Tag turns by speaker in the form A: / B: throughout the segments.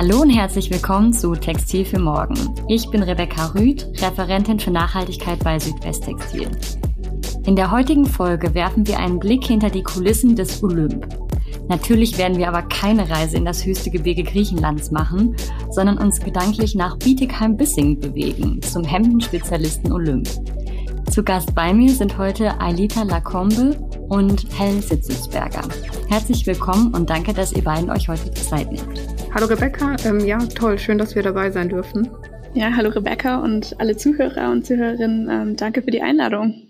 A: Hallo und herzlich willkommen zu Textil für Morgen. Ich bin Rebecca Rüth, Referentin für Nachhaltigkeit bei Südwesttextil. In der heutigen Folge werfen wir einen Blick hinter die Kulissen des Olymp. Natürlich werden wir aber keine Reise in das höchste Gebirge Griechenlands machen, sondern uns gedanklich nach Bietigheim-Bissingen bewegen, zum Hemdenspezialisten Olymp. Zu Gast bei mir sind heute Ailita Lacombe und Helen Sitzelsberger. Herzlich willkommen und danke, dass ihr beiden euch heute die Zeit nehmt.
B: Hallo Rebecca, ähm, ja toll, schön, dass wir dabei sein dürfen.
C: Ja, hallo Rebecca und alle Zuhörer und Zuhörerinnen, ähm, danke für die Einladung.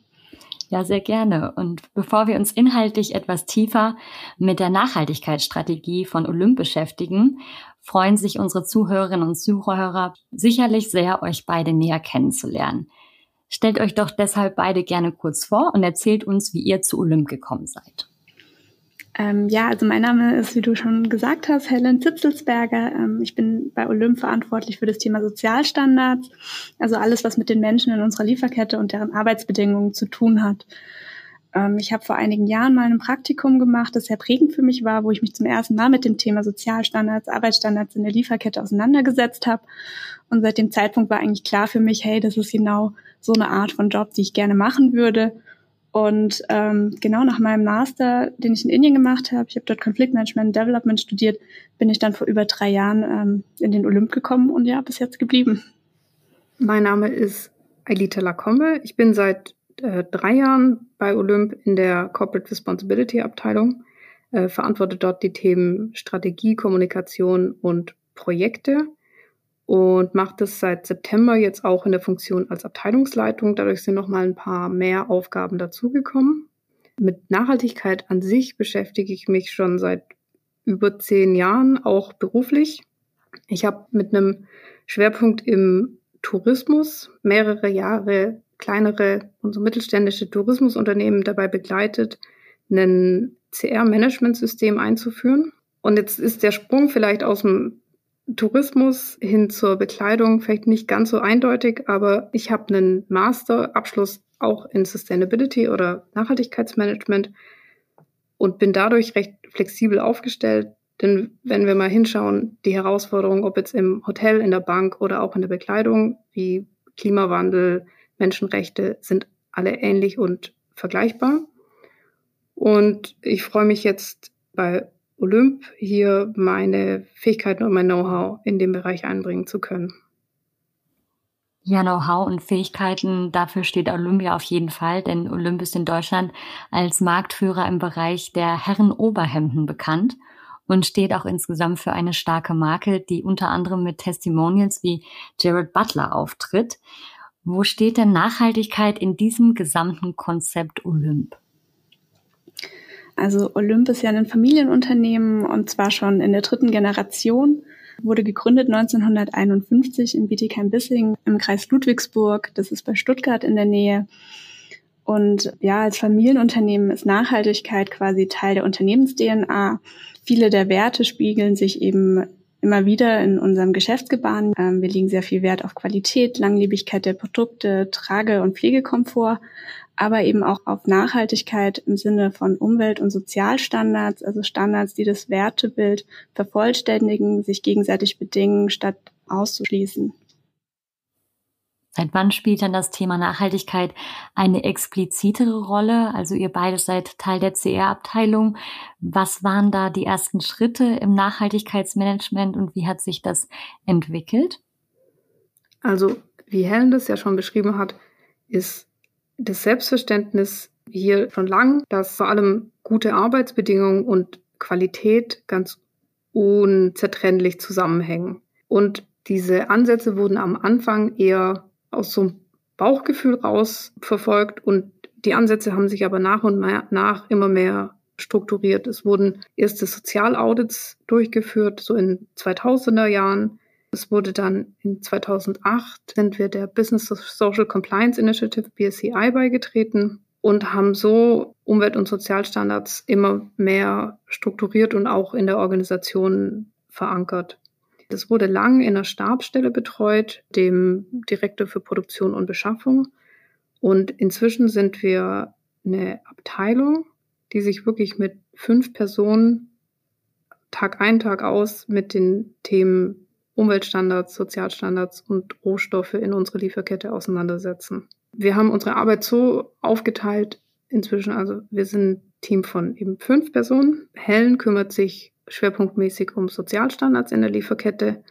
A: Ja, sehr gerne. Und bevor wir uns inhaltlich etwas tiefer mit der Nachhaltigkeitsstrategie von Olymp beschäftigen, freuen sich unsere Zuhörerinnen und Zuhörer sicherlich sehr, euch beide näher kennenzulernen. Stellt euch doch deshalb beide gerne kurz vor und erzählt uns, wie ihr zu Olymp gekommen seid.
C: Ähm, ja, also mein Name ist, wie du schon gesagt hast, Helen Zitzelsberger. Ähm, ich bin bei Olymp verantwortlich für das Thema Sozialstandards, also alles, was mit den Menschen in unserer Lieferkette und deren Arbeitsbedingungen zu tun hat. Ähm, ich habe vor einigen Jahren mal ein Praktikum gemacht, das sehr prägend für mich war, wo ich mich zum ersten Mal mit dem Thema Sozialstandards, Arbeitsstandards in der Lieferkette auseinandergesetzt habe. Und seit dem Zeitpunkt war eigentlich klar für mich, hey, das ist genau so eine Art von Job, die ich gerne machen würde und ähm, genau nach meinem Master, den ich in Indien gemacht habe, ich habe dort Konfliktmanagement Development studiert, bin ich dann vor über drei Jahren ähm, in den Olymp gekommen und ja, bis jetzt geblieben.
B: Mein Name ist Ailita Lacombe. Ich bin seit äh, drei Jahren bei Olymp in der Corporate Responsibility Abteilung, äh, verantworte dort die Themen Strategie, Kommunikation und Projekte und macht es seit September jetzt auch in der Funktion als Abteilungsleitung. Dadurch sind noch mal ein paar mehr Aufgaben dazugekommen. Mit Nachhaltigkeit an sich beschäftige ich mich schon seit über zehn Jahren, auch beruflich. Ich habe mit einem Schwerpunkt im Tourismus mehrere Jahre kleinere und so mittelständische Tourismusunternehmen dabei begleitet, ein CR-Management-System einzuführen. Und jetzt ist der Sprung vielleicht aus dem Tourismus hin zur Bekleidung vielleicht nicht ganz so eindeutig, aber ich habe einen Masterabschluss auch in Sustainability oder Nachhaltigkeitsmanagement und bin dadurch recht flexibel aufgestellt. Denn wenn wir mal hinschauen, die Herausforderungen, ob jetzt im Hotel, in der Bank oder auch in der Bekleidung, wie Klimawandel, Menschenrechte, sind alle ähnlich und vergleichbar. Und ich freue mich jetzt bei Olymp hier meine Fähigkeiten und mein Know-how in dem Bereich einbringen zu können.
A: Ja, Know-how und Fähigkeiten, dafür steht Olympia auf jeden Fall, denn Olymp ist in Deutschland als Marktführer im Bereich der Herrenoberhemden bekannt und steht auch insgesamt für eine starke Marke, die unter anderem mit Testimonials wie Jared Butler auftritt. Wo steht denn Nachhaltigkeit in diesem gesamten Konzept Olymp?
C: Also Olymp ist ja ein Familienunternehmen und zwar schon in der dritten Generation. Wurde gegründet 1951 in Bietigheim-Bissing im Kreis Ludwigsburg. Das ist bei Stuttgart in der Nähe. Und ja, als Familienunternehmen ist Nachhaltigkeit quasi Teil der Unternehmens-DNA. Viele der Werte spiegeln sich eben immer wieder in unserem Geschäftsgebaren. Ähm, wir legen sehr viel Wert auf Qualität, Langlebigkeit der Produkte, Trage- und Pflegekomfort, aber eben auch auf Nachhaltigkeit im Sinne von Umwelt- und Sozialstandards, also Standards, die das Wertebild vervollständigen, sich gegenseitig bedingen, statt auszuschließen.
A: Seit wann spielt dann das Thema Nachhaltigkeit eine explizitere Rolle? Also ihr beide seid Teil der CR-Abteilung. Was waren da die ersten Schritte im Nachhaltigkeitsmanagement und wie hat sich das entwickelt?
B: Also, wie Helen das ja schon beschrieben hat, ist das Selbstverständnis hier schon lang, dass vor allem gute Arbeitsbedingungen und Qualität ganz unzertrennlich zusammenhängen. Und diese Ansätze wurden am Anfang eher aus so einem Bauchgefühl raus verfolgt und die Ansätze haben sich aber nach und nach immer mehr strukturiert. Es wurden erste Sozialaudits durchgeführt, so in 2000er Jahren. Es wurde dann in 2008 sind wir der Business Social Compliance Initiative BSCI beigetreten und haben so Umwelt- und Sozialstandards immer mehr strukturiert und auch in der Organisation verankert. Das wurde lang in einer Stabstelle betreut, dem Direktor für Produktion und Beschaffung. Und inzwischen sind wir eine Abteilung, die sich wirklich mit fünf Personen Tag ein, Tag aus mit den Themen Umweltstandards, Sozialstandards und Rohstoffe in unsere Lieferkette auseinandersetzen. Wir haben unsere Arbeit so aufgeteilt inzwischen, also wir sind ein Team von eben fünf Personen. Helen kümmert sich schwerpunktmäßig um Sozialstandards in der Lieferkette.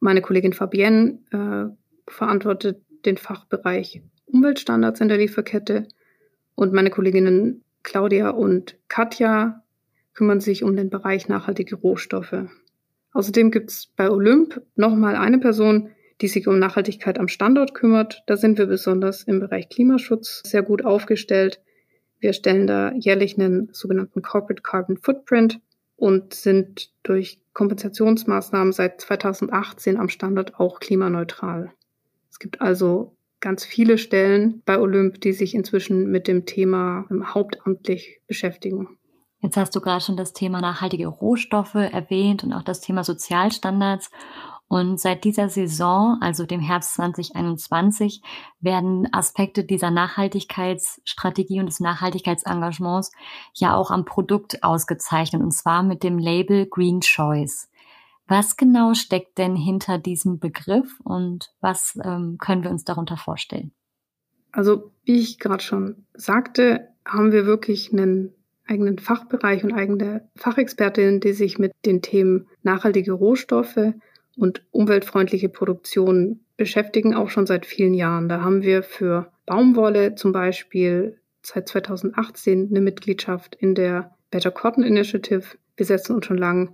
B: Meine Kollegin Fabienne äh, verantwortet den Fachbereich Umweltstandards in der Lieferkette und meine Kolleginnen Claudia und Katja kümmern sich um den Bereich nachhaltige Rohstoffe. Außerdem gibt es bei Olymp nochmal eine Person, die sich um Nachhaltigkeit am Standort kümmert. Da sind wir besonders im Bereich Klimaschutz sehr gut aufgestellt. Wir stellen da jährlich einen sogenannten Corporate Carbon Footprint und sind durch Kompensationsmaßnahmen seit 2018 am Standort auch klimaneutral. Es gibt also ganz viele Stellen bei Olymp, die sich inzwischen mit dem Thema hauptamtlich beschäftigen.
A: Jetzt hast du gerade schon das Thema nachhaltige Rohstoffe erwähnt und auch das Thema Sozialstandards. Und seit dieser Saison, also dem Herbst 2021, werden Aspekte dieser Nachhaltigkeitsstrategie und des Nachhaltigkeitsengagements ja auch am Produkt ausgezeichnet, und zwar mit dem Label Green Choice. Was genau steckt denn hinter diesem Begriff und was ähm, können wir uns darunter vorstellen?
B: Also, wie ich gerade schon sagte, haben wir wirklich einen eigenen Fachbereich und eigene Fachexpertinnen, die sich mit den Themen nachhaltige Rohstoffe und umweltfreundliche Produktion beschäftigen, auch schon seit vielen Jahren. Da haben wir für Baumwolle zum Beispiel seit 2018 eine Mitgliedschaft in der Better Cotton Initiative. Wir setzen uns schon lange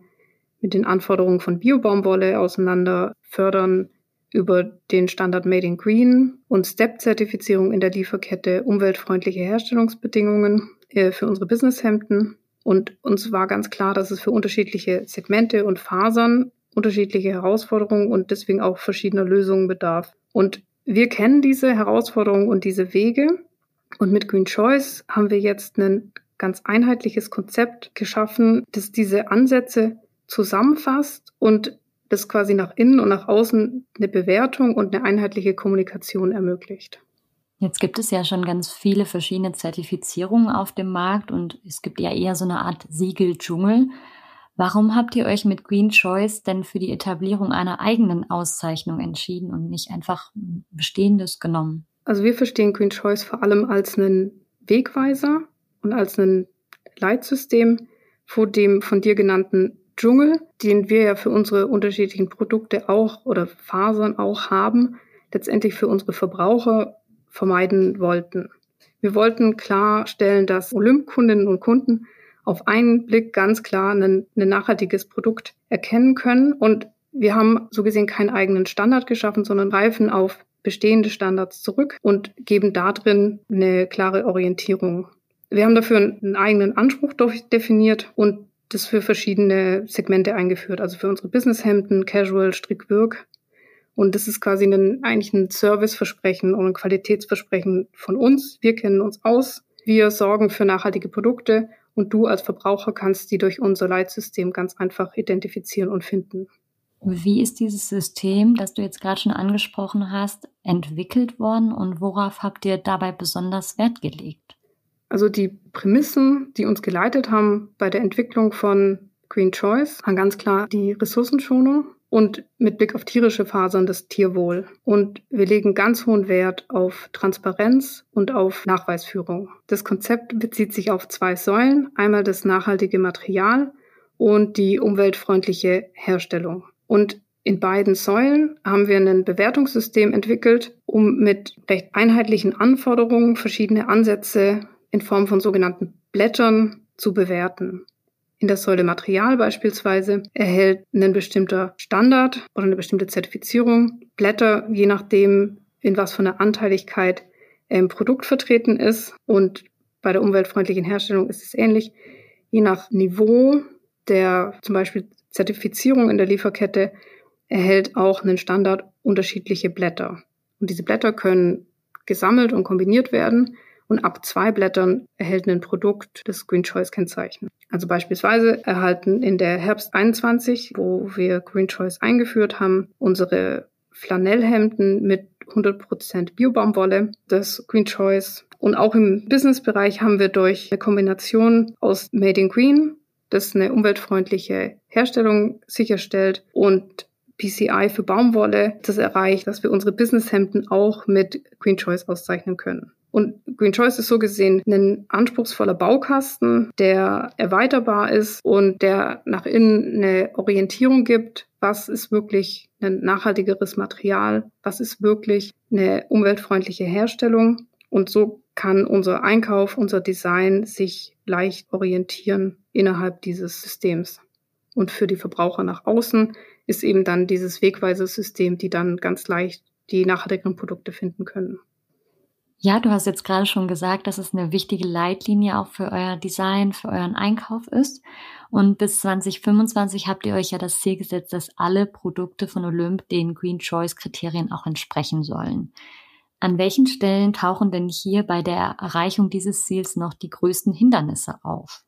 B: mit den Anforderungen von Biobaumwolle auseinander, fördern über den Standard Made in Green und STEP-Zertifizierung in der Lieferkette umweltfreundliche Herstellungsbedingungen äh, für unsere Businesshemden. Und uns war ganz klar, dass es für unterschiedliche Segmente und Fasern unterschiedliche Herausforderungen und deswegen auch verschiedener Lösungen bedarf. Und wir kennen diese Herausforderungen und diese Wege. Und mit Green Choice haben wir jetzt ein ganz einheitliches Konzept geschaffen, das diese Ansätze zusammenfasst und das quasi nach innen und nach außen eine Bewertung und eine einheitliche Kommunikation ermöglicht.
A: Jetzt gibt es ja schon ganz viele verschiedene Zertifizierungen auf dem Markt und es gibt ja eher so eine Art Siegeldschungel. Warum habt ihr euch mit Green Choice denn für die Etablierung einer eigenen Auszeichnung entschieden und nicht einfach ein bestehendes genommen?
B: Also wir verstehen Green Choice vor allem als einen Wegweiser und als ein Leitsystem vor dem von dir genannten Dschungel, den wir ja für unsere unterschiedlichen Produkte auch oder Fasern auch haben, letztendlich für unsere Verbraucher vermeiden wollten. Wir wollten klarstellen, dass Olymp-Kundinnen und Kunden auf einen Blick ganz klar ein, ein nachhaltiges Produkt erkennen können. Und wir haben so gesehen keinen eigenen Standard geschaffen, sondern greifen auf bestehende Standards zurück und geben da drin eine klare Orientierung. Wir haben dafür einen eigenen Anspruch definiert und das für verschiedene Segmente eingeführt. Also für unsere Businesshemden, Casual, Strick, Wirk und das ist quasi ein, eigentlich ein Serviceversprechen und ein Qualitätsversprechen von uns. Wir kennen uns aus. Wir sorgen für nachhaltige Produkte und du als Verbraucher kannst die durch unser Leitsystem ganz einfach identifizieren und finden.
A: Wie ist dieses System, das du jetzt gerade schon angesprochen hast, entwickelt worden und worauf habt ihr dabei besonders Wert gelegt?
B: Also die Prämissen, die uns geleitet haben bei der Entwicklung von Green Choice, waren ganz klar die Ressourcenschonung, und mit Blick auf tierische Fasern das Tierwohl. Und wir legen ganz hohen Wert auf Transparenz und auf Nachweisführung. Das Konzept bezieht sich auf zwei Säulen. Einmal das nachhaltige Material und die umweltfreundliche Herstellung. Und in beiden Säulen haben wir ein Bewertungssystem entwickelt, um mit recht einheitlichen Anforderungen verschiedene Ansätze in Form von sogenannten Blättern zu bewerten in der Säule Material beispielsweise erhält ein bestimmter Standard oder eine bestimmte Zertifizierung Blätter, je nachdem, in was von der Anteiligkeit im Produkt vertreten ist. Und bei der umweltfreundlichen Herstellung ist es ähnlich. Je nach Niveau der zum Beispiel Zertifizierung in der Lieferkette erhält auch einen Standard unterschiedliche Blätter. Und diese Blätter können gesammelt und kombiniert werden. Und ab zwei Blättern erhält ein Produkt das Green Choice Kennzeichen. Also beispielsweise erhalten in der Herbst 21, wo wir Green Choice eingeführt haben, unsere Flanellhemden mit 100% Biobaumwolle, das Green Choice. Und auch im Businessbereich haben wir durch eine Kombination aus Made in Green, das eine umweltfreundliche Herstellung sicherstellt, und PCI für Baumwolle, das erreicht, dass wir unsere Businesshemden auch mit Green Choice auszeichnen können. Und Green Choice ist so gesehen ein anspruchsvoller Baukasten, der erweiterbar ist und der nach innen eine Orientierung gibt, was ist wirklich ein nachhaltigeres Material, was ist wirklich eine umweltfreundliche Herstellung. Und so kann unser Einkauf, unser Design sich leicht orientieren innerhalb dieses Systems. Und für die Verbraucher nach außen ist eben dann dieses Wegweisersystem, die dann ganz leicht die nachhaltigeren Produkte finden können.
A: Ja, du hast jetzt gerade schon gesagt, dass es eine wichtige Leitlinie auch für euer Design, für euren Einkauf ist. Und bis 2025 habt ihr euch ja das Ziel gesetzt, dass alle Produkte von Olymp den Green Choice Kriterien auch entsprechen sollen. An welchen Stellen tauchen denn hier bei der Erreichung dieses Ziels noch die größten Hindernisse auf?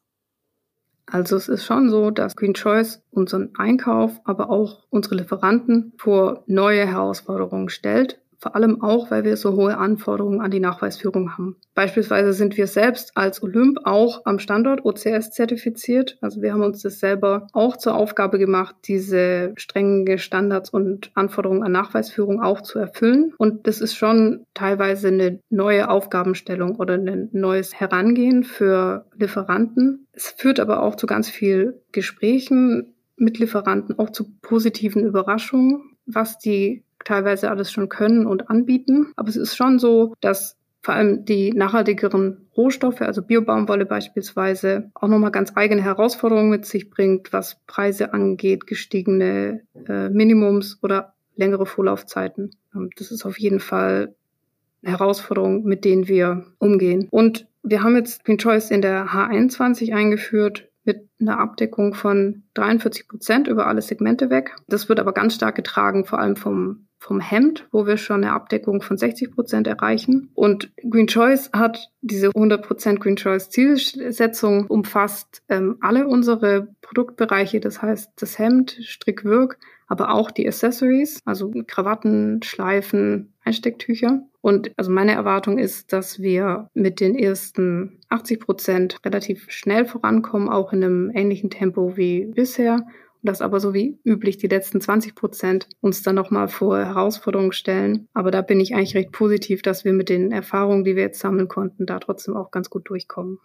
B: Also es ist schon so, dass Green Choice unseren Einkauf, aber auch unsere Lieferanten vor neue Herausforderungen stellt vor allem auch, weil wir so hohe Anforderungen an die Nachweisführung haben. Beispielsweise sind wir selbst als Olymp auch am Standort OCS zertifiziert. Also wir haben uns das selber auch zur Aufgabe gemacht, diese strengen Standards und Anforderungen an Nachweisführung auch zu erfüllen. Und das ist schon teilweise eine neue Aufgabenstellung oder ein neues Herangehen für Lieferanten. Es führt aber auch zu ganz viel Gesprächen mit Lieferanten, auch zu positiven Überraschungen, was die teilweise alles schon können und anbieten. Aber es ist schon so, dass vor allem die nachhaltigeren Rohstoffe, also Biobaumwolle beispielsweise, auch nochmal ganz eigene Herausforderungen mit sich bringt, was Preise angeht, gestiegene äh, Minimums oder längere Vorlaufzeiten. Das ist auf jeden Fall eine Herausforderung, mit denen wir umgehen. Und wir haben jetzt Green Choice in der H21 eingeführt mit einer Abdeckung von 43 Prozent über alle Segmente weg. Das wird aber ganz stark getragen, vor allem vom vom Hemd, wo wir schon eine Abdeckung von 60 Prozent erreichen. Und Green Choice hat diese 100 Prozent Green Choice Zielsetzung umfasst ähm, alle unsere Produktbereiche, das heißt das Hemd, Strickwirk, aber auch die Accessories, also Krawatten, Schleifen, Einstecktücher. Und also meine Erwartung ist, dass wir mit den ersten 80 Prozent relativ schnell vorankommen, auch in einem ähnlichen Tempo wie bisher dass aber so wie üblich die letzten 20 Prozent uns dann nochmal vor Herausforderungen stellen. Aber da bin ich eigentlich recht positiv, dass wir mit den Erfahrungen, die wir jetzt sammeln konnten, da trotzdem auch ganz gut durchkommen.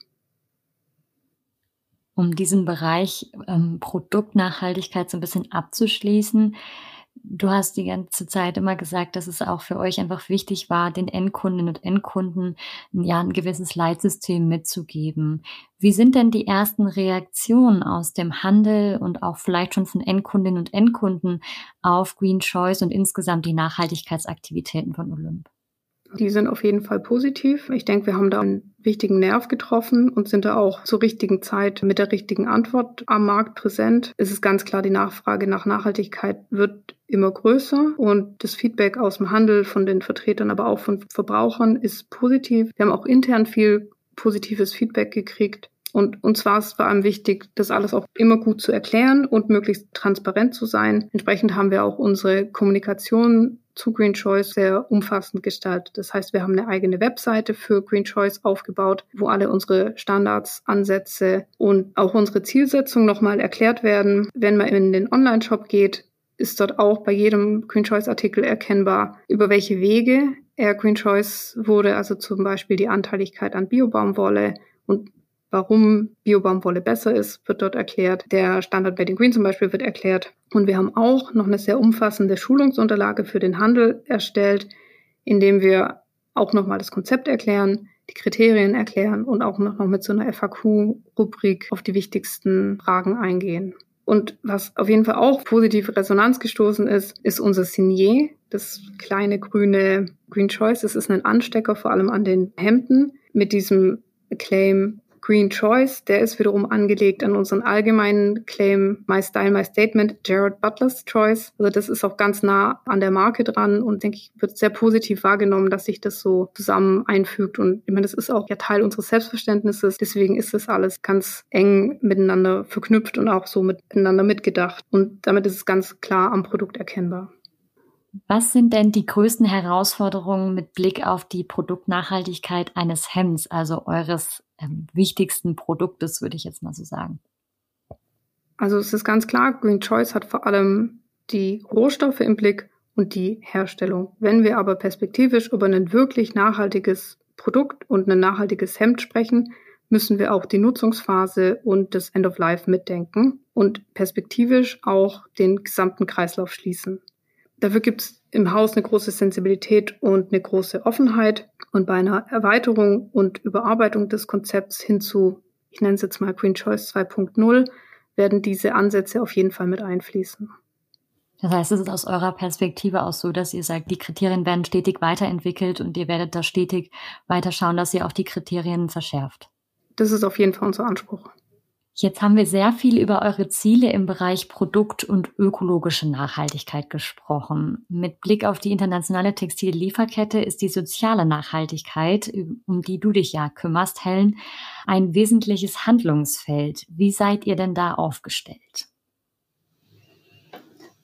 A: Um diesen Bereich ähm, Produktnachhaltigkeit so ein bisschen abzuschließen, Du hast die ganze Zeit immer gesagt, dass es auch für euch einfach wichtig war, den Endkundinnen und Endkunden ja ein gewisses Leitsystem mitzugeben. Wie sind denn die ersten Reaktionen aus dem Handel und auch vielleicht schon von Endkundinnen und Endkunden auf Green Choice und insgesamt die Nachhaltigkeitsaktivitäten von Olymp?
B: Die sind auf jeden Fall positiv. Ich denke, wir haben da einen wichtigen Nerv getroffen und sind da auch zur richtigen Zeit mit der richtigen Antwort am Markt präsent. Es ist ganz klar, die Nachfrage nach Nachhaltigkeit wird immer größer und das Feedback aus dem Handel von den Vertretern, aber auch von Verbrauchern ist positiv. Wir haben auch intern viel positives Feedback gekriegt. Und uns war es vor allem wichtig, das alles auch immer gut zu erklären und möglichst transparent zu sein. Entsprechend haben wir auch unsere Kommunikation zu Green Choice sehr umfassend gestaltet. Das heißt, wir haben eine eigene Webseite für Green Choice aufgebaut, wo alle unsere Standards, Ansätze und auch unsere Zielsetzung nochmal erklärt werden. Wenn man in den Online-Shop geht, ist dort auch bei jedem Green Choice Artikel erkennbar, über welche Wege er Green Choice wurde, also zum Beispiel die Anteiligkeit an Biobaumwolle und warum Biobaumwolle besser ist, wird dort erklärt. Der Standard Made in Green zum Beispiel wird erklärt. Und wir haben auch noch eine sehr umfassende Schulungsunterlage für den Handel erstellt, indem wir auch nochmal das Konzept erklären, die Kriterien erklären und auch noch mit so einer FAQ-Rubrik auf die wichtigsten Fragen eingehen. Und was auf jeden Fall auch positive Resonanz gestoßen ist, ist unser Signet, das kleine grüne Green Choice. Es ist ein Anstecker vor allem an den Hemden mit diesem Claim Green Choice, der ist wiederum angelegt an unseren allgemeinen Claim My Style, My Statement, Jared Butler's Choice. Also das ist auch ganz nah an der Marke dran und denke ich, wird sehr positiv wahrgenommen, dass sich das so zusammen einfügt. Und ich meine, das ist auch ja Teil unseres Selbstverständnisses. Deswegen ist das alles ganz eng miteinander verknüpft und auch so miteinander mitgedacht. Und damit ist es ganz klar am Produkt erkennbar.
A: Was sind denn die größten Herausforderungen mit Blick auf die Produktnachhaltigkeit eines Hemds, also eures ähm, wichtigsten Produktes, würde ich jetzt mal so sagen?
B: Also es ist ganz klar, Green Choice hat vor allem die Rohstoffe im Blick und die Herstellung. Wenn wir aber perspektivisch über ein wirklich nachhaltiges Produkt und ein nachhaltiges Hemd sprechen, müssen wir auch die Nutzungsphase und das End of Life mitdenken und perspektivisch auch den gesamten Kreislauf schließen. Dafür gibt es im Haus eine große Sensibilität und eine große Offenheit. Und bei einer Erweiterung und Überarbeitung des Konzepts hin zu, ich nenne es jetzt mal Green Choice 2.0, werden diese Ansätze auf jeden Fall mit einfließen.
A: Das heißt, es ist aus eurer Perspektive auch so, dass ihr sagt, die Kriterien werden stetig weiterentwickelt und ihr werdet da stetig weiter schauen, dass ihr auch die Kriterien verschärft.
B: Das ist auf jeden Fall unser Anspruch.
A: Jetzt haben wir sehr viel über eure Ziele im Bereich Produkt- und ökologische Nachhaltigkeit gesprochen. Mit Blick auf die internationale Textillieferkette ist die soziale Nachhaltigkeit, um die du dich ja kümmerst, Helen, ein wesentliches Handlungsfeld. Wie seid ihr denn da aufgestellt?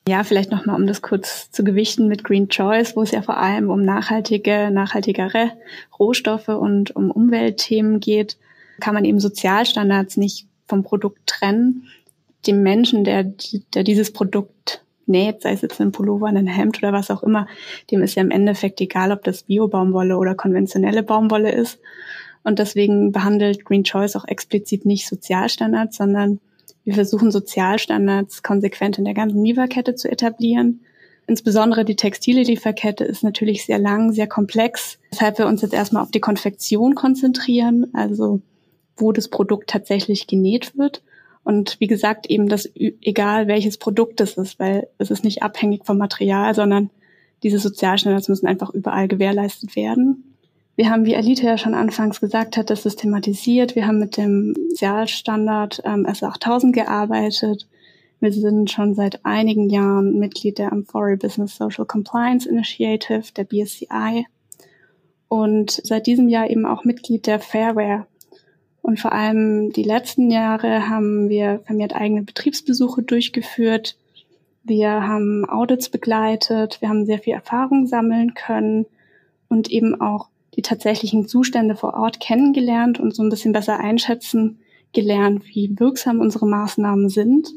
C: Ja, vielleicht nochmal, um das kurz zu gewichten mit Green Choice, wo es ja vor allem um nachhaltige, nachhaltigere Rohstoffe und um Umweltthemen geht, kann man eben Sozialstandards nicht vom Produkt trennen. Dem Menschen, der, der dieses Produkt näht, sei es jetzt ein Pullover, ein Hemd oder was auch immer, dem ist ja im Endeffekt egal, ob das Bio-Baumwolle oder konventionelle Baumwolle ist. Und deswegen behandelt Green Choice auch explizit nicht Sozialstandards, sondern wir versuchen Sozialstandards konsequent in der ganzen Lieferkette zu etablieren. Insbesondere die textile Lieferkette ist natürlich sehr lang, sehr komplex, weshalb wir uns jetzt erstmal auf die Konfektion konzentrieren, also wo das Produkt tatsächlich genäht wird. Und wie gesagt, eben das, egal welches Produkt es ist, weil es ist nicht abhängig vom Material, sondern diese Sozialstandards müssen einfach überall gewährleistet werden. Wir haben, wie Alita ja schon anfangs gesagt hat, das systematisiert. Wir haben mit dem Sozialstandard ähm, S8000 gearbeitet. Wir sind schon seit einigen Jahren Mitglied der Amphori Business Social Compliance Initiative, der BSCI. Und seit diesem Jahr eben auch Mitglied der Fairware und vor allem die letzten Jahre haben wir vermehrt eigene Betriebsbesuche durchgeführt. Wir haben Audits begleitet. Wir haben sehr viel Erfahrung sammeln können und eben auch die tatsächlichen Zustände vor Ort kennengelernt und so ein bisschen besser einschätzen gelernt, wie wirksam unsere Maßnahmen sind.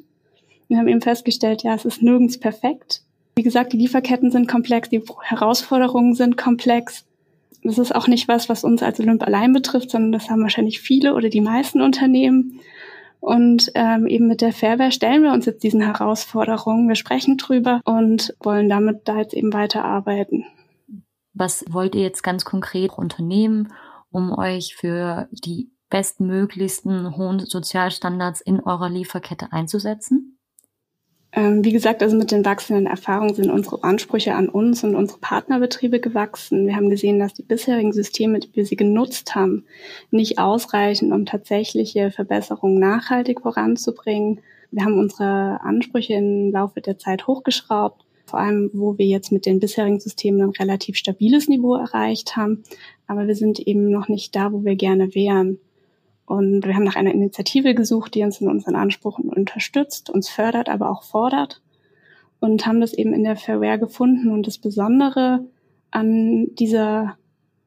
C: Wir haben eben festgestellt, ja, es ist nirgends perfekt. Wie gesagt, die Lieferketten sind komplex, die Herausforderungen sind komplex das ist auch nicht was, was uns als Olymp allein betrifft, sondern das haben wahrscheinlich viele oder die meisten Unternehmen. Und ähm, eben mit der Fairware stellen wir uns jetzt diesen Herausforderungen. Wir sprechen drüber und wollen damit da jetzt eben weiterarbeiten.
A: Was wollt ihr jetzt ganz konkret unternehmen, um euch für die bestmöglichsten hohen Sozialstandards in eurer Lieferkette einzusetzen?
C: Ähm, wie gesagt, also mit den wachsenden Erfahrungen sind unsere Ansprüche an uns und unsere Partnerbetriebe gewachsen. Wir haben gesehen, dass die bisherigen Systeme, die wir sie genutzt haben, nicht ausreichen, um tatsächliche Verbesserungen nachhaltig voranzubringen. Wir haben unsere Ansprüche im Laufe der Zeit hochgeschraubt, vor allem wo wir jetzt mit den bisherigen Systemen ein relativ stabiles Niveau erreicht haben. Aber wir sind eben noch nicht da, wo wir gerne wären. Und wir haben nach einer Initiative gesucht, die uns in unseren Ansprüchen unterstützt, uns fördert, aber auch fordert. Und haben das eben in der Fairware gefunden. Und das Besondere an dieser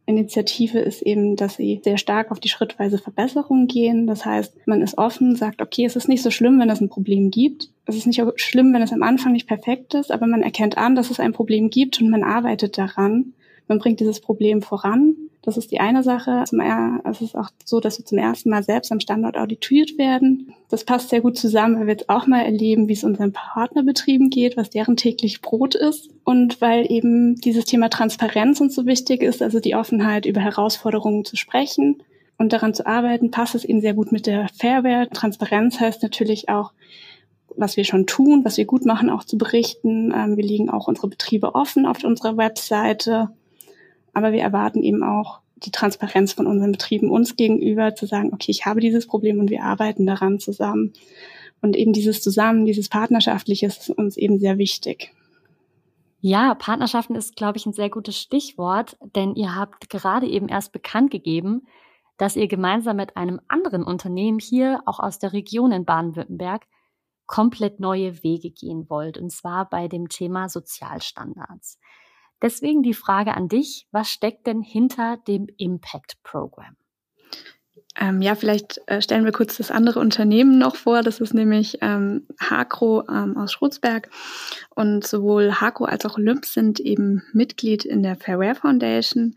C: Initiative ist eben, dass sie sehr stark auf die schrittweise Verbesserung gehen. Das heißt, man ist offen, sagt, okay, es ist nicht so schlimm, wenn es ein Problem gibt. Es ist nicht schlimm, wenn es am Anfang nicht perfekt ist, aber man erkennt an, dass es ein Problem gibt und man arbeitet daran. Man bringt dieses Problem voran das ist die eine Sache. Zum es ist auch so, dass wir zum ersten Mal selbst am Standort auditiert werden. Das passt sehr gut zusammen, weil wir jetzt auch mal erleben, wie es unseren Partnerbetrieben geht, was deren täglich Brot ist. Und weil eben dieses Thema Transparenz uns so wichtig ist, also die Offenheit über Herausforderungen zu sprechen und daran zu arbeiten, passt es eben sehr gut mit der Fairware. Transparenz heißt natürlich auch, was wir schon tun, was wir gut machen, auch zu berichten. Ähm, wir legen auch unsere Betriebe offen auf unserer Webseite. Aber wir erwarten eben auch die Transparenz von unseren Betrieben uns gegenüber, zu sagen, okay, ich habe dieses Problem und wir arbeiten daran zusammen. Und eben dieses Zusammen, dieses Partnerschaftliche ist uns eben sehr wichtig.
A: Ja, Partnerschaften ist, glaube ich, ein sehr gutes Stichwort, denn ihr habt gerade eben erst bekannt gegeben, dass ihr gemeinsam mit einem anderen Unternehmen hier, auch aus der Region in Baden-Württemberg, komplett neue Wege gehen wollt, und zwar bei dem Thema Sozialstandards. Deswegen die Frage an dich, was steckt denn hinter dem Impact Program?
C: Ähm, ja, vielleicht äh, stellen wir kurz das andere Unternehmen noch vor. Das ist nämlich ähm, Hakro ähm, aus Schrutzberg. Und sowohl Hakro als auch Olymp sind eben Mitglied in der Fairware Foundation.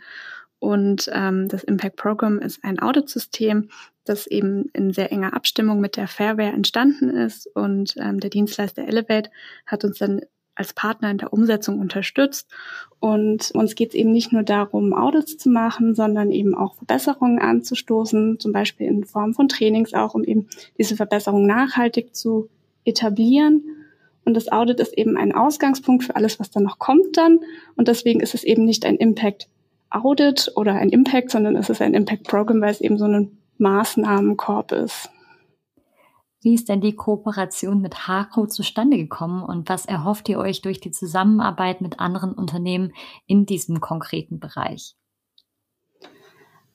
C: Und ähm, das Impact Program ist ein Auditsystem, das eben in sehr enger Abstimmung mit der Fairware entstanden ist. Und ähm, der Dienstleister Elevate hat uns dann als Partner in der Umsetzung unterstützt. Und uns geht es eben nicht nur darum, Audits zu machen, sondern eben auch Verbesserungen anzustoßen, zum Beispiel in Form von Trainings auch, um eben diese Verbesserung nachhaltig zu etablieren. Und das Audit ist eben ein Ausgangspunkt für alles, was dann noch kommt dann. Und deswegen ist es eben nicht ein Impact Audit oder ein Impact, sondern es ist ein Impact Program, weil es eben so ein Maßnahmenkorb ist.
A: Wie ist denn die Kooperation mit Hakro zustande gekommen und was erhofft ihr euch durch die Zusammenarbeit mit anderen Unternehmen in diesem konkreten Bereich?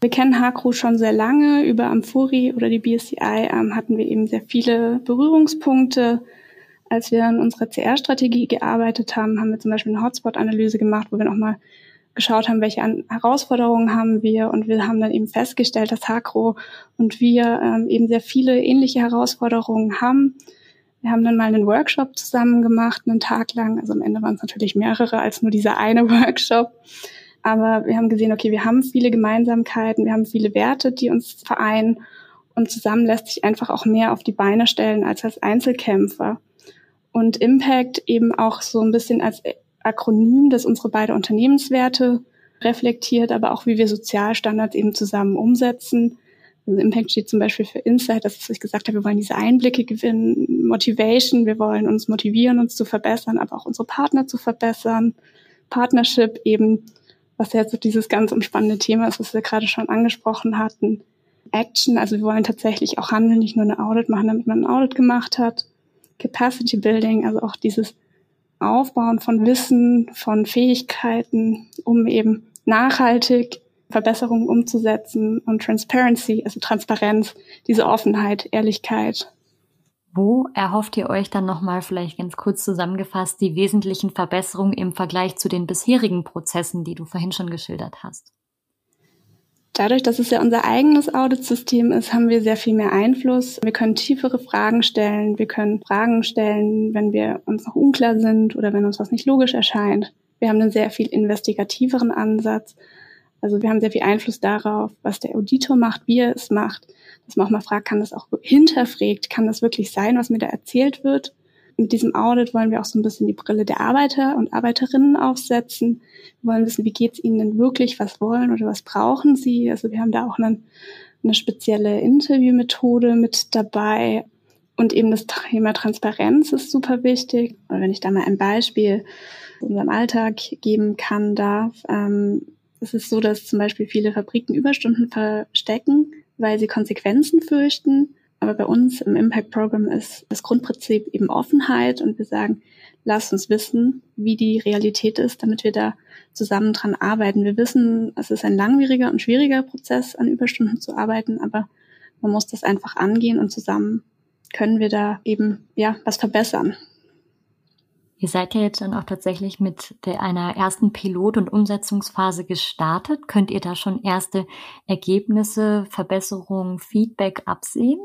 C: Wir kennen Hakro schon sehr lange. Über Amfuri oder die BSCI ähm, hatten wir eben sehr viele Berührungspunkte. Als wir an unserer CR-Strategie gearbeitet haben, haben wir zum Beispiel eine Hotspot-Analyse gemacht, wo wir nochmal geschaut haben, welche Herausforderungen haben wir und wir haben dann eben festgestellt, dass Hakro und wir ähm, eben sehr viele ähnliche Herausforderungen haben. Wir haben dann mal einen Workshop zusammen gemacht, einen Tag lang. Also am Ende waren es natürlich mehrere als nur dieser eine Workshop. Aber wir haben gesehen, okay, wir haben viele Gemeinsamkeiten, wir haben viele Werte, die uns vereinen und zusammen lässt sich einfach auch mehr auf die Beine stellen als als Einzelkämpfer. Und Impact eben auch so ein bisschen als Akronym, das unsere beiden Unternehmenswerte reflektiert, aber auch wie wir Sozialstandards eben zusammen umsetzen. Also Impact steht zum Beispiel für Insight, das ist, was ich gesagt habe, wir wollen diese Einblicke gewinnen, Motivation, wir wollen uns motivieren, uns zu verbessern, aber auch unsere Partner zu verbessern. Partnership eben, was jetzt so dieses ganz umspannende Thema ist, was wir gerade schon angesprochen hatten. Action, also wir wollen tatsächlich auch handeln, nicht nur eine Audit machen, damit man ein Audit gemacht hat. Capacity Building, also auch dieses Aufbauen von Wissen, von Fähigkeiten, um eben nachhaltig Verbesserungen umzusetzen und Transparency, also Transparenz, diese Offenheit, Ehrlichkeit.
A: Wo erhofft ihr euch dann nochmal vielleicht ganz kurz zusammengefasst die wesentlichen Verbesserungen im Vergleich zu den bisherigen Prozessen, die du vorhin schon geschildert hast?
C: Dadurch, dass es ja unser eigenes Auditsystem ist, haben wir sehr viel mehr Einfluss. Wir können tiefere Fragen stellen. Wir können Fragen stellen, wenn wir uns noch unklar sind oder wenn uns was nicht logisch erscheint. Wir haben einen sehr viel investigativeren Ansatz. Also wir haben sehr viel Einfluss darauf, was der Auditor macht, wie er es macht. Dass man auch mal fragt, kann das auch hinterfragt, kann das wirklich sein, was mir da erzählt wird? Mit diesem Audit wollen wir auch so ein bisschen die Brille der Arbeiter und Arbeiterinnen aufsetzen. Wir wollen wissen, wie geht's ihnen denn wirklich, was wollen oder was brauchen sie. Also wir haben da auch einen, eine spezielle Interviewmethode mit dabei. Und eben das Thema Transparenz ist super wichtig. Und wenn ich da mal ein Beispiel in unserem Alltag geben kann, darf, ähm, es ist so, dass zum Beispiel viele Fabriken Überstunden verstecken, weil sie Konsequenzen fürchten. Aber bei uns im Impact Program ist das Grundprinzip eben Offenheit und wir sagen, lasst uns wissen, wie die Realität ist, damit wir da zusammen dran arbeiten. Wir wissen, es ist ein langwieriger und schwieriger Prozess, an Überstunden zu arbeiten, aber man muss das einfach angehen und zusammen können wir da eben, ja, was verbessern.
A: Ihr seid ja jetzt dann auch tatsächlich mit der, einer ersten Pilot- und Umsetzungsphase gestartet. Könnt ihr da schon erste Ergebnisse, Verbesserungen, Feedback absehen?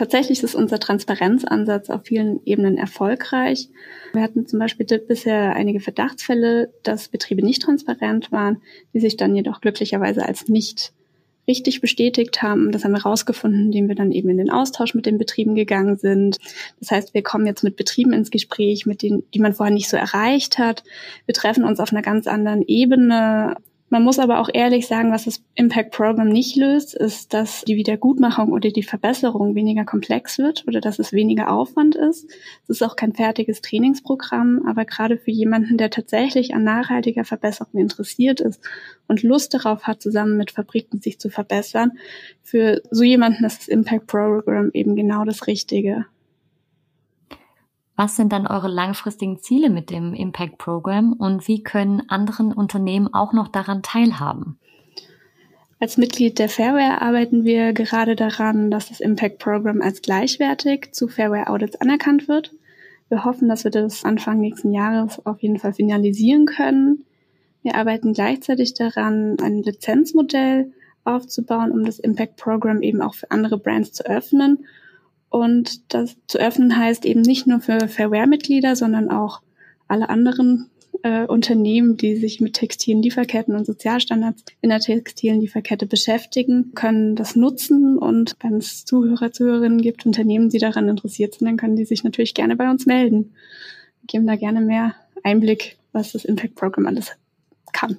C: Tatsächlich ist unser Transparenzansatz auf vielen Ebenen erfolgreich. Wir hatten zum Beispiel bisher einige Verdachtsfälle, dass Betriebe nicht transparent waren, die sich dann jedoch glücklicherweise als nicht richtig bestätigt haben. Das haben wir herausgefunden, indem wir dann eben in den Austausch mit den Betrieben gegangen sind. Das heißt, wir kommen jetzt mit Betrieben ins Gespräch, mit denen, die man vorher nicht so erreicht hat. Wir treffen uns auf einer ganz anderen Ebene Man muss aber auch ehrlich sagen, was das Impact Program nicht löst, ist, dass die Wiedergutmachung oder die Verbesserung weniger komplex wird oder dass es weniger Aufwand ist. Es ist auch kein fertiges Trainingsprogramm, aber gerade für jemanden, der tatsächlich an nachhaltiger Verbesserung interessiert ist und Lust darauf hat, zusammen mit Fabriken sich zu verbessern, für so jemanden ist das Impact Program eben genau das Richtige.
A: Was sind dann eure langfristigen Ziele mit dem Impact Program und wie können anderen Unternehmen auch noch daran teilhaben?
C: Als Mitglied der Fairware arbeiten wir gerade daran, dass das Impact Program als gleichwertig zu Fairware Audits anerkannt wird. Wir hoffen, dass wir das Anfang nächsten Jahres auf jeden Fall finalisieren können. Wir arbeiten gleichzeitig daran, ein Lizenzmodell aufzubauen, um das Impact Program eben auch für andere Brands zu öffnen und das zu öffnen heißt eben nicht nur für Fairware-Mitglieder, sondern auch alle anderen äh, Unternehmen, die sich mit textilen Lieferketten und Sozialstandards in der textilen Lieferkette beschäftigen, können das nutzen. Und wenn es Zuhörer, Zuhörerinnen gibt, Unternehmen, die daran interessiert sind, dann können die sich natürlich gerne bei uns melden. Wir geben da gerne mehr Einblick, was das Impact Program alles kann.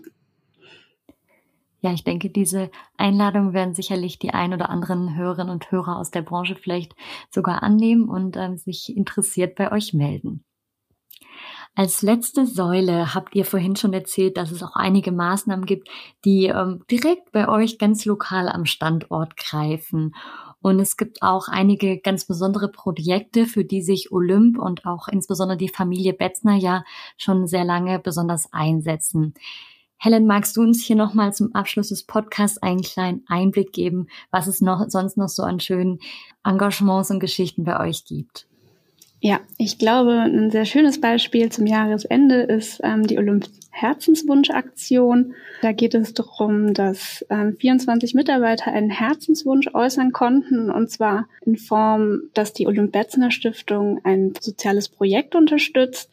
A: Ja, ich denke, diese Einladung werden sicherlich die ein oder anderen Hörerinnen und Hörer aus der Branche vielleicht sogar annehmen und ähm, sich interessiert bei euch melden. Als letzte Säule habt ihr vorhin schon erzählt, dass es auch einige Maßnahmen gibt, die ähm, direkt bei euch ganz lokal am Standort greifen. Und es gibt auch einige ganz besondere Projekte, für die sich Olymp und auch insbesondere die Familie Betzner ja schon sehr lange besonders einsetzen. Helen, magst du uns hier nochmal zum Abschluss des Podcasts einen kleinen Einblick geben, was es noch sonst noch so an schönen Engagements und Geschichten bei euch gibt?
C: Ja, ich glaube, ein sehr schönes Beispiel zum Jahresende ist ähm, die Olymp Herzenswunsch-Aktion. Da geht es darum, dass ähm, 24 Mitarbeiter einen Herzenswunsch äußern konnten, und zwar in Form, dass die Olymp-Betzner Stiftung ein soziales Projekt unterstützt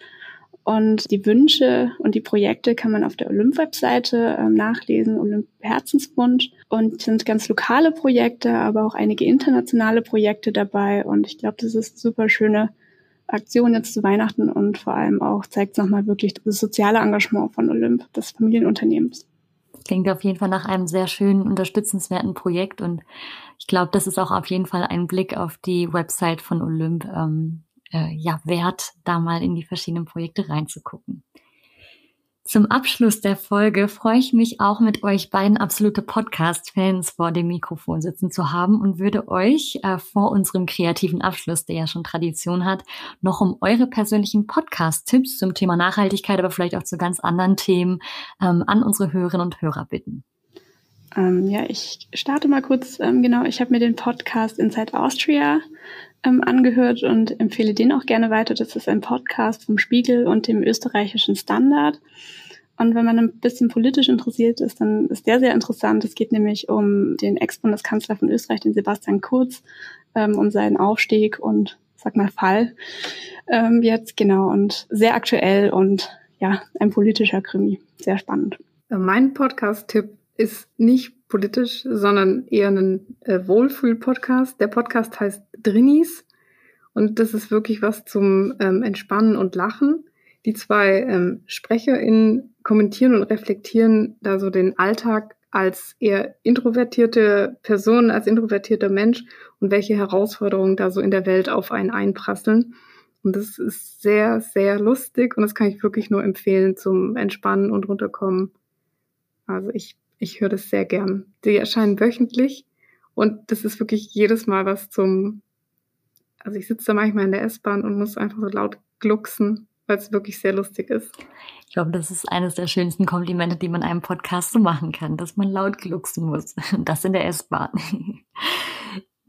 C: und die Wünsche und die Projekte kann man auf der Olymp-Webseite äh, nachlesen, Olymp Herzenswunsch. Und sind ganz lokale Projekte, aber auch einige internationale Projekte dabei. Und ich glaube, das ist eine super schöne Aktion jetzt zu Weihnachten und vor allem auch zeigt nochmal wirklich das soziale Engagement von Olymp, des Familienunternehmens.
A: Klingt auf jeden Fall nach einem sehr schönen, unterstützenswerten Projekt und ich glaube, das ist auch auf jeden Fall ein Blick auf die Website von Olymp ähm, äh, ja wert, da mal in die verschiedenen Projekte reinzugucken. Zum Abschluss der Folge freue ich mich auch mit euch beiden absolute Podcast-Fans vor dem Mikrofon sitzen zu haben und würde euch äh, vor unserem kreativen Abschluss, der ja schon Tradition hat, noch um eure persönlichen Podcast-Tipps zum Thema Nachhaltigkeit, aber vielleicht auch zu ganz anderen Themen ähm, an unsere Hörerinnen und Hörer bitten.
C: Ähm, ja, ich starte mal kurz. Ähm, genau, ich habe mir den Podcast Inside Austria ähm, angehört und empfehle den auch gerne weiter. Das ist ein Podcast vom Spiegel und dem österreichischen Standard. Und wenn man ein bisschen politisch interessiert ist, dann ist der sehr interessant. Es geht nämlich um den Ex-Bundeskanzler von Österreich, den Sebastian Kurz, ähm, um seinen Aufstieg und, sag mal, Fall ähm, jetzt, genau. Und sehr aktuell und ja, ein politischer Krimi. Sehr spannend.
B: Mein Podcast-Tipp ist nicht politisch, sondern eher ein äh, Wohlfühl-Podcast. Der Podcast heißt Drinnies und das ist wirklich was zum ähm, Entspannen und Lachen. Die zwei ähm, SprecherInnen kommentieren und reflektieren da so den Alltag als eher introvertierte Person, als introvertierter Mensch und welche Herausforderungen da so in der Welt auf einen einprasseln. Und das ist sehr, sehr lustig und das kann ich wirklich nur empfehlen zum Entspannen und runterkommen. Also ich ich höre das sehr gern. Die erscheinen wöchentlich und das ist wirklich jedes Mal was zum, also ich sitze da manchmal in der S-Bahn und muss einfach so laut glucksen, weil es wirklich sehr lustig ist.
A: Ich glaube, das ist eines der schönsten Komplimente, die man einem Podcast so machen kann, dass man laut glucksen muss. Das in der S-Bahn.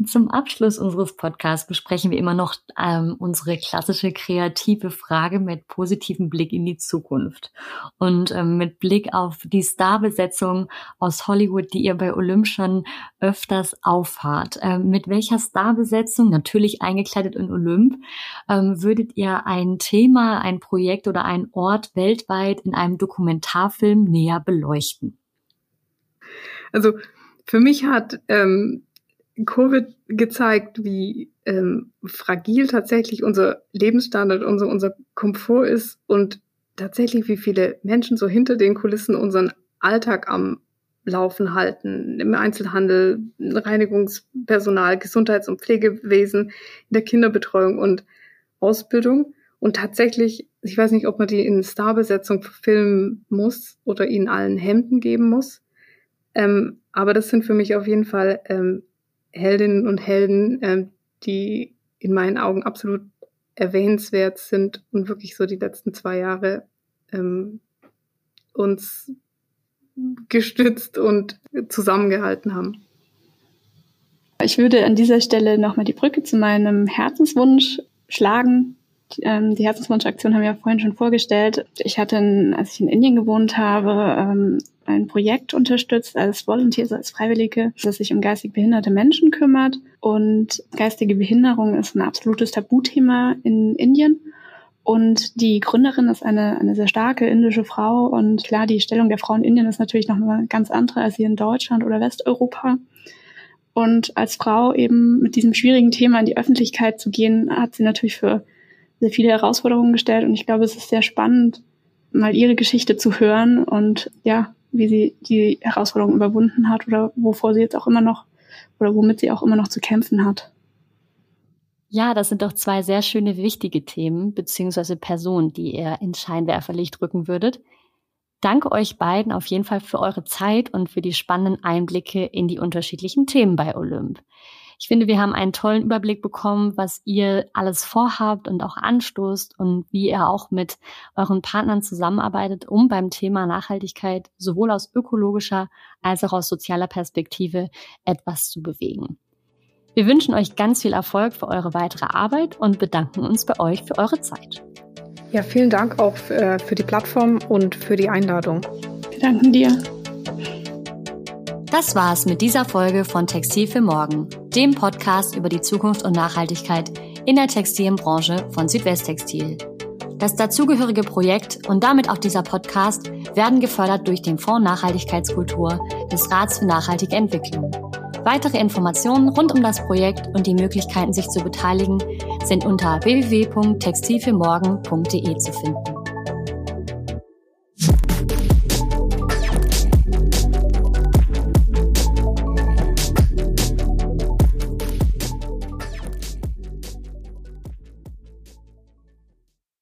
A: Zum Abschluss unseres Podcasts besprechen wir immer noch ähm, unsere klassische kreative Frage mit positivem Blick in die Zukunft und ähm, mit Blick auf die Starbesetzung aus Hollywood, die ihr bei Olymp schon öfters auffahrt. Ähm, mit welcher Starbesetzung, natürlich eingekleidet in Olymp, ähm, würdet ihr ein Thema, ein Projekt oder ein Ort weltweit in einem Dokumentarfilm näher beleuchten?
B: Also für mich hat ähm, Covid gezeigt, wie ähm, fragil tatsächlich unser Lebensstandard, unser, unser Komfort ist und tatsächlich, wie viele Menschen so hinter den Kulissen unseren Alltag am Laufen halten, im Einzelhandel, Reinigungspersonal, Gesundheits- und Pflegewesen, in der Kinderbetreuung und Ausbildung. Und tatsächlich, ich weiß nicht, ob man die in Starbesetzung filmen muss oder ihnen allen Hemden geben muss. Ähm, aber das sind für mich auf jeden Fall ähm, Heldinnen und Helden, ähm, die in meinen Augen absolut erwähnenswert sind und wirklich so die letzten zwei Jahre ähm, uns gestützt und zusammengehalten haben.
C: Ich würde an dieser Stelle nochmal die Brücke zu meinem Herzenswunsch schlagen. Ähm, die Herzenswunschaktion haben wir ja vorhin schon vorgestellt. Ich hatte, als ich in Indien gewohnt habe, ähm, ein Projekt unterstützt als Volunteer, also als Freiwillige, das sich um geistig behinderte Menschen kümmert. Und geistige Behinderung ist ein absolutes Tabuthema in Indien. Und die Gründerin ist eine, eine sehr starke indische Frau. Und klar, die Stellung der Frau in Indien ist natürlich noch mal ganz andere als hier in Deutschland oder Westeuropa. Und als Frau eben mit diesem schwierigen Thema in die Öffentlichkeit zu gehen, hat sie natürlich für sehr viele Herausforderungen gestellt. Und ich glaube, es ist sehr spannend, mal ihre Geschichte zu hören und ja, wie sie die Herausforderungen überwunden hat oder wovor sie jetzt auch immer noch oder womit sie auch immer noch zu kämpfen hat.
A: Ja, das sind doch zwei sehr schöne, wichtige Themen beziehungsweise Personen, die ihr ins Scheinwerferlicht rücken würdet. Danke euch beiden auf jeden Fall für eure Zeit und für die spannenden Einblicke in die unterschiedlichen Themen bei Olymp. Ich finde, wir haben einen tollen Überblick bekommen, was ihr alles vorhabt und auch anstoßt und wie ihr auch mit euren Partnern zusammenarbeitet, um beim Thema Nachhaltigkeit sowohl aus ökologischer als auch aus sozialer Perspektive etwas zu bewegen. Wir wünschen euch ganz viel Erfolg für eure weitere Arbeit und bedanken uns bei euch für eure Zeit.
B: Ja, vielen Dank auch äh, für die Plattform und für die Einladung.
C: Wir danken dir.
A: Das war's mit dieser Folge von Textil für Morgen, dem Podcast über die Zukunft und Nachhaltigkeit in der Textilbranche von Südwesttextil. Das dazugehörige Projekt und damit auch dieser Podcast werden gefördert durch den Fonds Nachhaltigkeitskultur des Rats für nachhaltige Entwicklung. Weitere Informationen rund um das Projekt und die Möglichkeiten, sich zu beteiligen, sind unter www.textilfürmorgen.de zu finden.